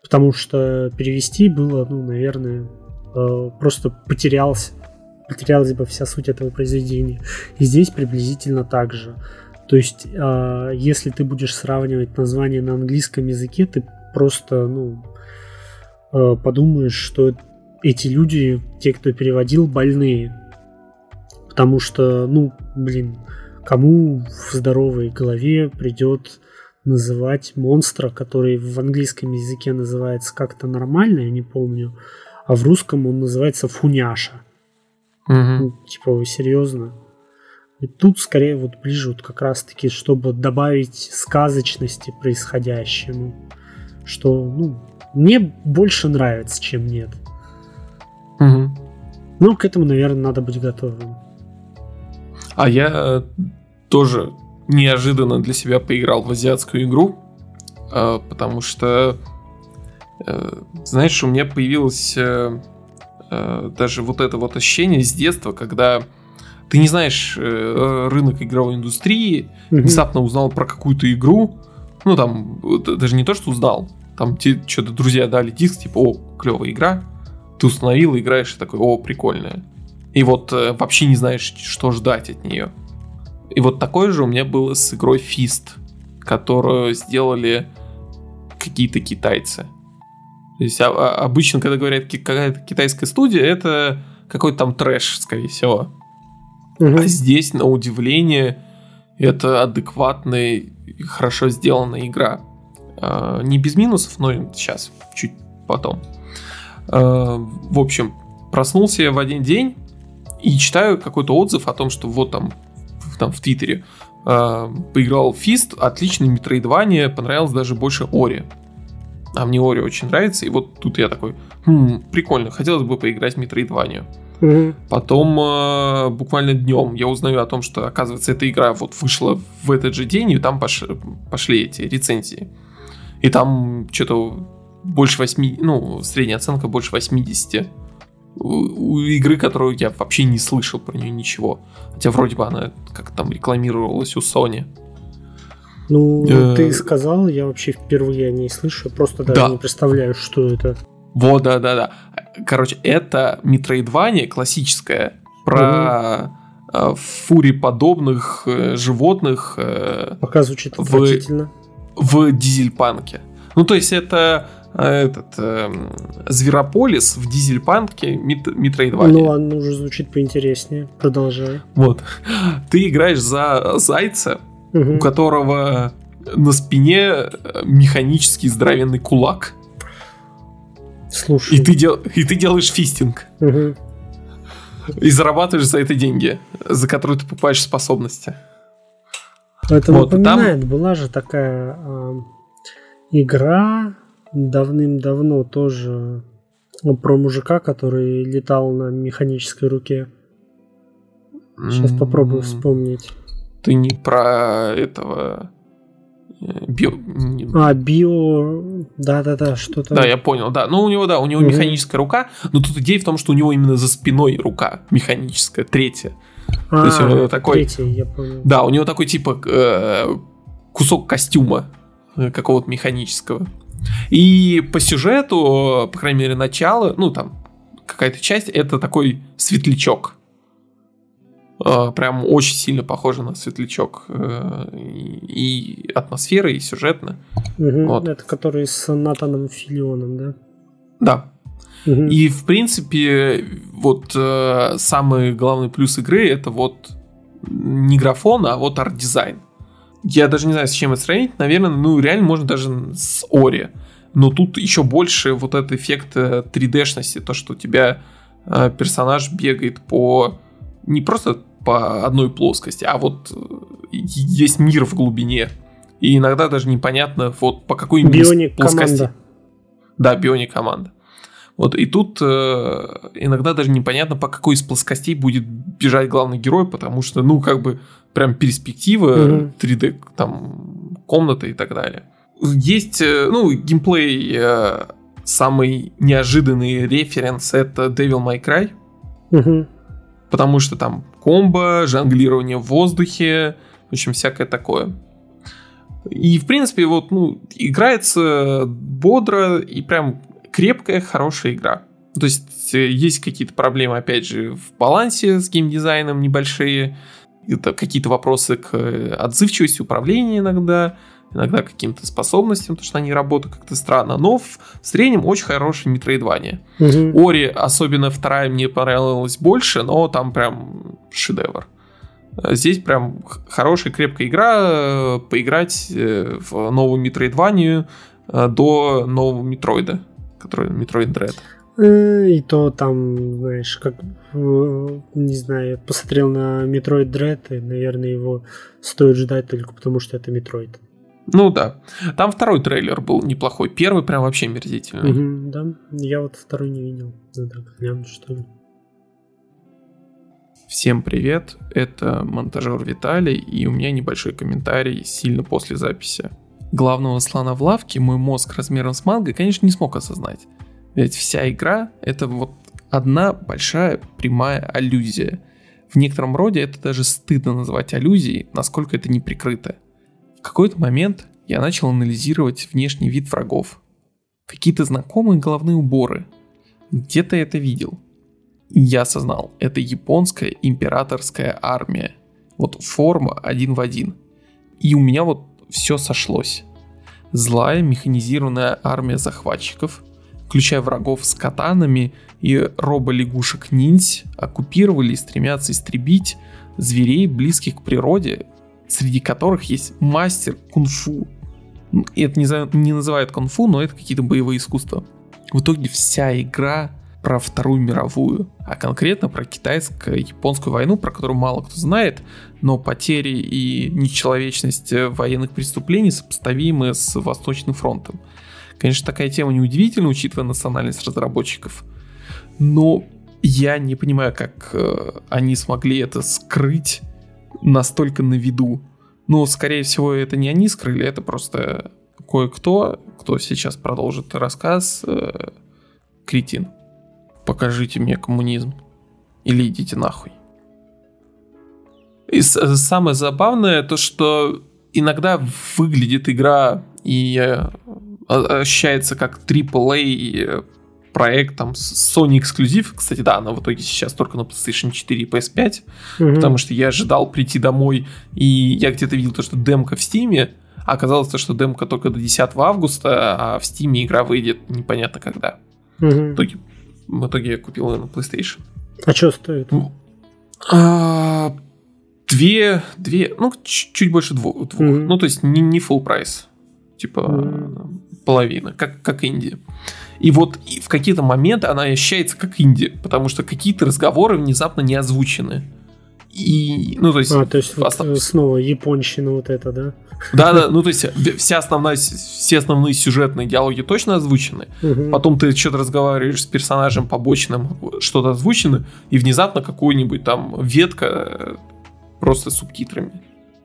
Потому что перевести было, ну, наверное, э, просто потерялся, потерялась бы вся суть этого произведения. И здесь приблизительно так же. То есть, э, если ты будешь сравнивать название на английском языке, ты просто, ну, э, подумаешь, что эти люди, те, кто переводил, больные. Потому что, ну, блин, кому в здоровой голове придет называть монстра, который в английском языке называется как-то нормально, я не помню, а в русском он называется фуняша. Угу. Ну, типа, вы серьезно? И тут скорее вот ближе вот как раз-таки, чтобы добавить сказочности происходящему, что, ну, мне больше нравится, чем нет. Угу. Ну, к этому, наверное, надо быть готовым. А я э, тоже неожиданно для себя поиграл в азиатскую игру, э, потому что, э, знаешь, у меня появилось даже вот это вот ощущение с детства, когда ты не знаешь рынок игровой индустрии, внезапно узнал про какую-то игру, ну там даже не то, что узнал, там тебе что-то друзья дали диск, типа, о, клевая игра, ты установил, играешь, и такой, о, прикольная. И вот э, вообще не знаешь, что ждать от нее. И вот такое же у меня было с игрой Fist, которую сделали какие-то китайцы. То есть а, а, обычно, когда говорят какая-то китайская студия, это какой-то там трэш, скорее всего. Угу. А здесь, на удивление, это адекватная и хорошо сделанная игра. А, не без минусов, но сейчас, чуть потом. А, в общем, проснулся я в один день и читаю какой-то отзыв о том, что вот там, там в Твиттере э, поиграл Фист, отличный Метроидвания, понравилось даже больше Ори. А мне Ори очень нравится, и вот тут я такой, хм, прикольно, хотелось бы поиграть в Метроидванию. Потом э, буквально днем я узнаю о том, что, оказывается, эта игра вот вышла в этот же день, и там пош... пошли эти рецензии. И там что-то больше 8, ну, средняя оценка больше 80 у, у игры, которую я вообще не слышал про нее ничего. Хотя вроде бы она как там рекламировалась у Sony. Ну, э... ты сказал, я вообще впервые о ней слышу, просто даже да. не представляю, что это. Вот, да, да, да. Короче, это Metroidvania классическая про угу. фури подобных э, животных. Э, Пока звучит отвратительно. В, в дизельпанке. Ну, то есть это этот э, Зверополис в Дизельпанке Мит, Митроидвания. Ну, оно уже звучит поинтереснее. Продолжай. Вот. Ты играешь за зайца, угу. у которого на спине э, механический здоровенный кулак. Слушай. И ты, дел, и ты делаешь фистинг. Угу. И зарабатываешь за это деньги, за которые ты покупаешь способности. Это вот, напоминает, там... была же такая э, игра, давным-давно тоже ну, про мужика, который летал на механической руке. Сейчас попробую вспомнить. Ты не про этого э, био... А, био... Да-да-да, что-то... Да, я понял, да. Ну, у него, да, у него угу. механическая рука, но тут идея в том, что у него именно за спиной рука механическая, третья. А, То есть он такой... третья, я понял. Да, у него такой, типа, э, кусок костюма э, какого-то механического. И по сюжету, по крайней мере, начало, ну там какая-то часть, это такой светлячок. А, прям очень сильно похоже на светлячок. Э, и атмосфера, и сюжетно. Угу, вот. Это который с Натаном Филионом, да? Да. Угу. И в принципе, вот э, самый главный плюс игры это вот не графон, а вот арт-дизайн я даже не знаю, с чем это сравнить. Наверное, ну реально можно даже с Ori. Но тут еще больше вот этот эффект 3D-шности, э, то, что у тебя э, персонаж бегает по не просто по одной плоскости, а вот э, есть мир в глубине. И иногда даже непонятно, вот по какой Bionic плоскости. Commando. Да, Bionic Commando. Вот, и тут э, иногда даже непонятно, по какой из плоскостей будет бежать главный герой, потому что, ну, как бы, прям перспектива, mm-hmm. 3D, там, комната и так далее. Есть, э, ну, геймплей, э, самый неожиданный референс это Devil May Cry. Mm-hmm. Потому что там комбо, жонглирование в воздухе, в общем, всякое такое. И, в принципе, вот, ну, играется бодро и прям крепкая, хорошая игра. То есть э, есть какие-то проблемы, опять же, в балансе с геймдизайном небольшие, это какие-то вопросы к э, отзывчивости управления иногда, иногда каким-то способностям, потому что они работают как-то странно, но в среднем очень хорошее метроидвание. Угу. Ори, особенно вторая, мне понравилась больше, но там прям шедевр. Здесь прям хорошая, крепкая игра, поиграть э, в новую метроидванию до нового метроида который Metroid Dread. Э, и то там, знаешь, как, не знаю, я посмотрел на Metroid Dread, и, наверное, его стоит ждать только потому, что это Metroid. Ну да. Там второй трейлер был неплохой. Первый прям вообще мерзительный. Угу, да, я вот второй не видел. Надо глянуть, что ли. Всем привет, это монтажер Виталий, и у меня небольшой комментарий сильно после записи главного слона в лавке мой мозг размером с манго, конечно, не смог осознать. Ведь вся игра — это вот одна большая прямая аллюзия. В некотором роде это даже стыдно называть аллюзией, насколько это не прикрыто. В какой-то момент я начал анализировать внешний вид врагов. Какие-то знакомые головные уборы. Где-то это видел. Я осознал, это японская императорская армия. Вот форма один в один. И у меня вот все сошлось. Злая механизированная армия захватчиков, включая врагов с катанами и робо-лягушек-ниндзь, оккупировали и стремятся истребить зверей, близких к природе, среди которых есть мастер кунг-фу. Это не, не называют кунг-фу, но это какие-то боевые искусства. В итоге вся игра про Вторую мировую, а конкретно про китайско-японскую войну, про которую мало кто знает, но потери и нечеловечность военных преступлений сопоставимы с Восточным фронтом. Конечно, такая тема неудивительна, учитывая национальность разработчиков, но я не понимаю, как э, они смогли это скрыть настолько на виду. Но, скорее всего, это не они скрыли, это просто кое-кто, кто сейчас продолжит рассказ, э, кретин покажите мне коммунизм. Или идите нахуй. И самое забавное, то что иногда выглядит игра и э, ощущается как AAA проект там Sony эксклюзив. Кстати, да, она в итоге сейчас только на PlayStation 4 и PS5, угу. потому что я ожидал прийти домой, и я где-то видел то, что демка в Стиме, а оказалось то, что демка только до 10 августа, а в Стиме игра выйдет непонятно когда. Угу. В итоге в итоге я купил ее на PlayStation. А что стоит? А, две, две, ну, чуть, больше двух. двух. Mm-hmm. Ну, то есть не, не full прайс. Типа mm-hmm. половина, как, как инди. И вот в какие-то моменты она ощущается как инди, потому что какие-то разговоры внезапно не озвучены. И, ну, то есть... А, то есть вот остав... снова японщина вот это, да? Да, да, ну то есть вся основная, все основные сюжетные диалоги точно озвучены. Угу. Потом ты что-то разговариваешь с персонажем побочным, что-то озвучено, и внезапно какую-нибудь там ветка э, просто субтитрами.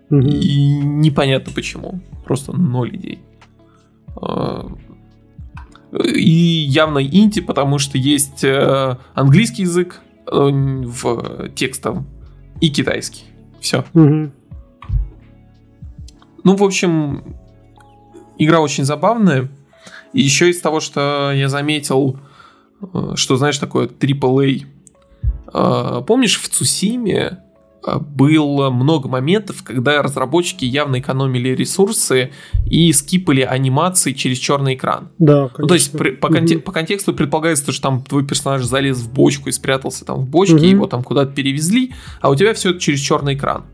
Угу. И непонятно почему. Просто ноль идей. А, и явно инти, потому что есть э, английский язык э, в текстом и китайский. Все. Угу. Ну, в общем, игра очень забавная. И еще из того, что я заметил, э, что, знаешь, такое AAA. Э, помнишь, в Цусиме было много моментов, когда разработчики явно экономили ресурсы и скипали анимации через черный экран. Да, конечно. Ну, то есть при, по, конте- по контексту предполагается, что там твой персонаж залез в бочку и спрятался там в бочке, угу. его там куда-то перевезли, а у тебя все это через черный экран.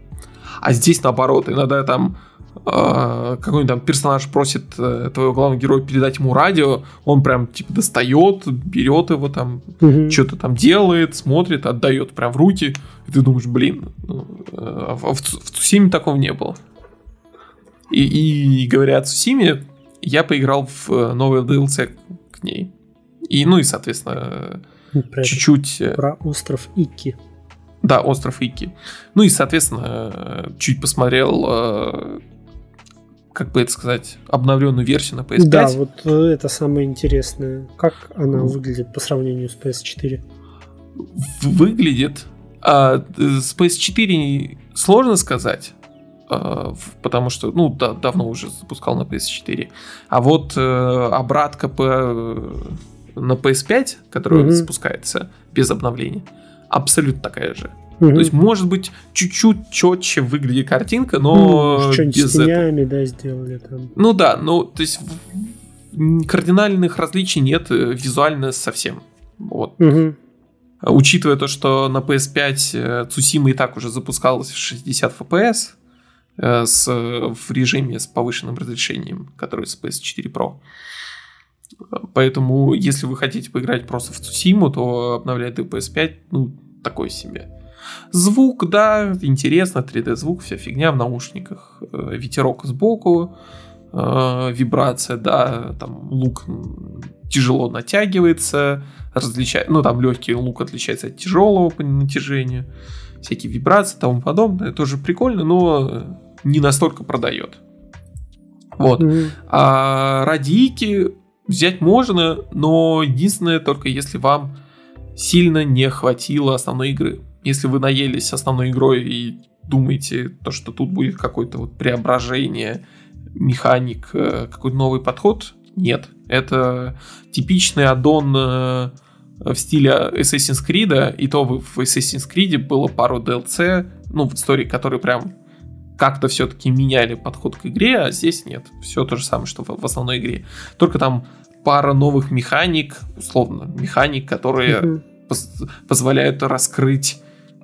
А здесь наоборот, иногда там какой-нибудь там персонаж просит э, твоего главного героя передать ему радио, он прям типа достает, берет его там, угу. что-то там делает, смотрит, отдает прям в руки, и ты думаешь, блин, ну, э, а в, в Цусиме такого не было. И, и говоря о Цусиме, я поиграл в э, новый DLC к ней. И, ну и, соответственно, про чуть-чуть... Это, про остров Ики. Да, остров Ики. Ну и, соответственно, чуть посмотрел как бы это сказать, обновленную версию на PS5. Да, вот это самое интересное. Как она выглядит по сравнению с PS4? Выглядит. А, с PS4 сложно сказать, а, потому что, ну, да, давно уже запускал на PS4. А вот э, обратка по, на PS5, которая mm-hmm. запускается без обновления, абсолютно такая же. Угу. То есть, может быть, чуть-чуть четче выглядит картинка, но ну, без с тенями, да, сделали там. Ну да, ну, то есть кардинальных различий нет э, визуально совсем. Вот. Угу. Учитывая то, что на PS5 Цусима и так уже запускалась в 60 FPS э, с, в режиме с повышенным разрешением, который с PS4 Pro. Поэтому, если вы хотите поиграть просто в Цусиму, то обновлять до PS5, ну, такой себе. Звук, да, интересно, 3D-звук, вся фигня в наушниках. Э, ветерок сбоку, э, вибрация, да, там лук тяжело натягивается, различает, ну там легкий лук отличается от тяжелого по натяжению, всякие вибрации и тому подобное, тоже прикольно, но не настолько продает. Вот. Mm-hmm. А радийки взять можно, но единственное только если вам сильно не хватило основной игры если вы наелись основной игрой и думаете, то, что тут будет какое-то вот преображение, механик, э, какой-то новый подход, нет. Это типичный аддон э, в стиле Assassin's Creed, и то в Assassin's Creed было пару DLC, ну, в истории, которые прям как-то все-таки меняли подход к игре, а здесь нет. Все то же самое, что в основной игре. Только там пара новых механик, условно, механик, которые mm-hmm. поз- позволяют раскрыть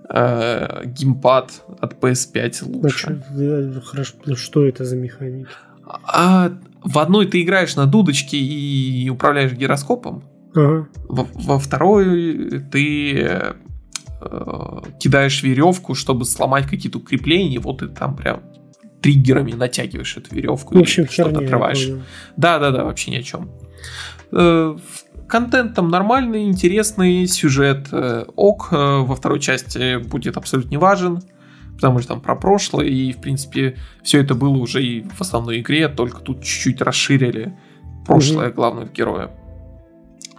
э, геймпад от PS5 лучше. А хорошо, ну что это за механики? А в одной ты играешь на дудочке и управляешь гироскопом. Ага. Во, во второй ты э, кидаешь веревку, чтобы сломать какие-то укрепления, вот ты там прям триггерами натягиваешь эту веревку и что-то отрываешь. Да, да, да, вообще ни о чем. Э, контент там нормальный, интересный, сюжет э, ок, э, во второй части будет абсолютно не важен, потому что там про прошлое, и, в принципе, все это было уже и в основной игре, только тут чуть-чуть расширили прошлое mm-hmm. главного героя.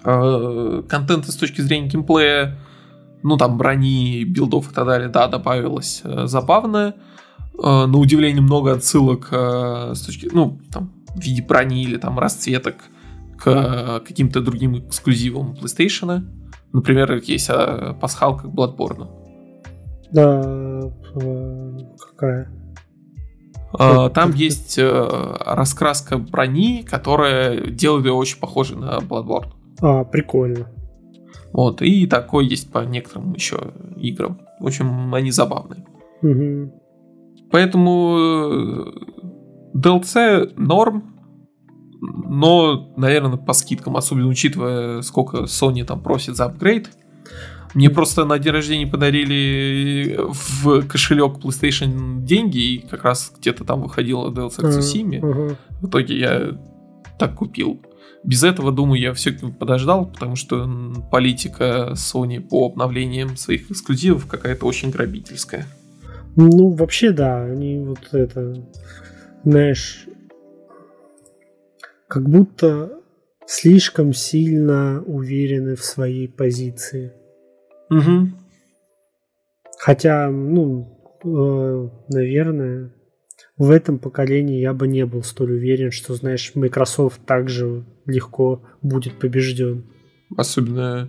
Э, контент с точки зрения геймплея, ну, там, брони, билдов и так далее, да, добавилось забавное. На удивление много отсылок с точки, ну, там, в виде брони или там расцветок к каким-то другим эксклюзивам PlayStation. Например, есть а, пасхалка к Bloodborne. Да, э, какая? Там есть э, раскраска брони, которая делает ее очень похожей на Bloodborne. А, прикольно. Вот, и такой есть по некоторым еще играм. В общем, они забавные. Угу. Поэтому э, DLC норм, но, наверное, по скидкам, особенно учитывая, сколько Sony там просит за апгрейд. Мне просто на день рождения подарили в кошелек PlayStation деньги, и как раз где-то там выходила DLC к Tsushima. Uh-huh. В итоге я так купил. Без этого, думаю, я все-таки подождал, потому что политика Sony по обновлениям своих эксклюзивов какая-то очень грабительская. Ну, вообще, да, они вот это, знаешь, как будто слишком сильно уверены в своей позиции. Угу. Хотя, ну, э, наверное, в этом поколении я бы не был столь уверен, что, знаешь, Microsoft также легко будет побежден. Особенно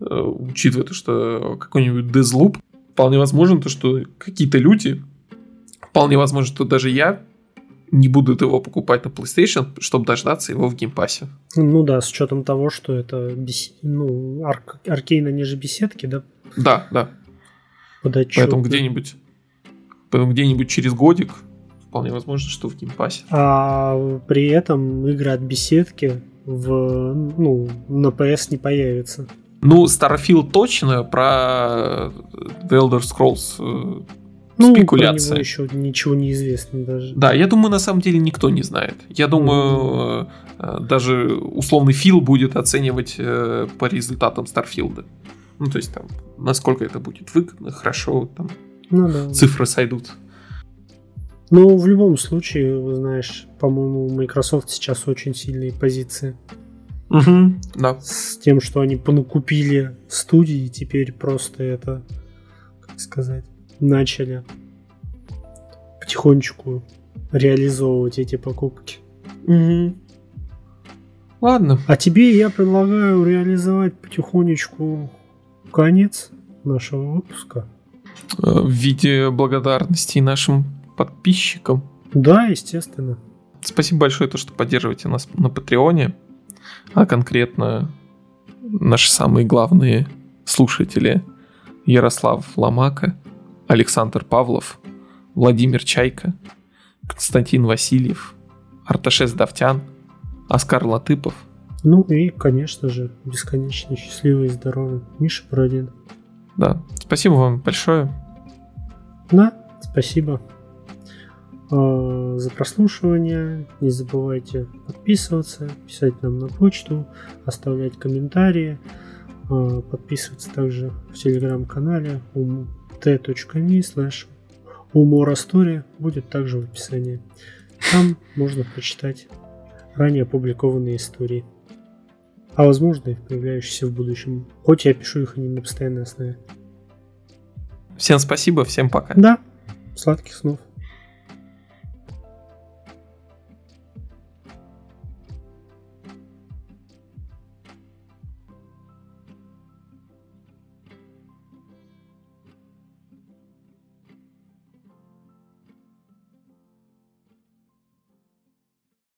э, учитывая то, что какой-нибудь Deathloop, вполне возможно то, что какие-то люди, вполне возможно, что даже я не будут его покупать на PlayStation, чтобы дождаться его в Game Pass е. Ну да, с учетом того, что это бес... ну, ар... Arkane, они же беседки, да? Да, да. Подотчет. Поэтому где-нибудь поэтому где-нибудь через годик вполне возможно, что в Game Pass е. А при этом игры от беседки в, ну, на PS не появятся. Ну, Starfield точно, про The Elder Scrolls э, Ну, спекуляция. Про него еще ничего не известно даже. Да, я думаю, на самом деле никто не знает. Я думаю, mm-hmm. даже условный Фил будет оценивать э, по результатам Starfield а. Ну, то есть там, насколько это будет выгодно, хорошо, там ну, да. цифры сойдут. Ну, в любом случае, знаешь, по-моему, у Microsoft сейчас очень сильные позиции. Угу, да. С тем, что они понакупили студии, теперь просто это, как сказать, начали потихонечку реализовывать эти покупки. Угу. Ладно. А тебе я предлагаю реализовать потихонечку конец нашего выпуска. Э, в виде благодарности нашим подписчикам. Да, естественно. Спасибо большое, то, что поддерживаете нас на Патреоне, а конкретно наши самые главные слушатели Ярослав Ломака, Александр Павлов, Владимир Чайка, Константин Васильев, Арташес Давтян, Оскар Латыпов. Ну и, конечно же, бесконечно счастливый и здоровый Миша Бородин. Да, спасибо вам большое. Да, спасибо э, за прослушивание. Не забывайте подписываться, писать нам на почту, оставлять комментарии, э, подписываться также в телеграм-канале t.me slash уморастори будет также в описании. Там можно прочитать ранее опубликованные истории. А возможно и появляющиеся в будущем. Хоть я пишу их не на постоянной основе. Всем спасибо, всем пока. Да, сладких снов.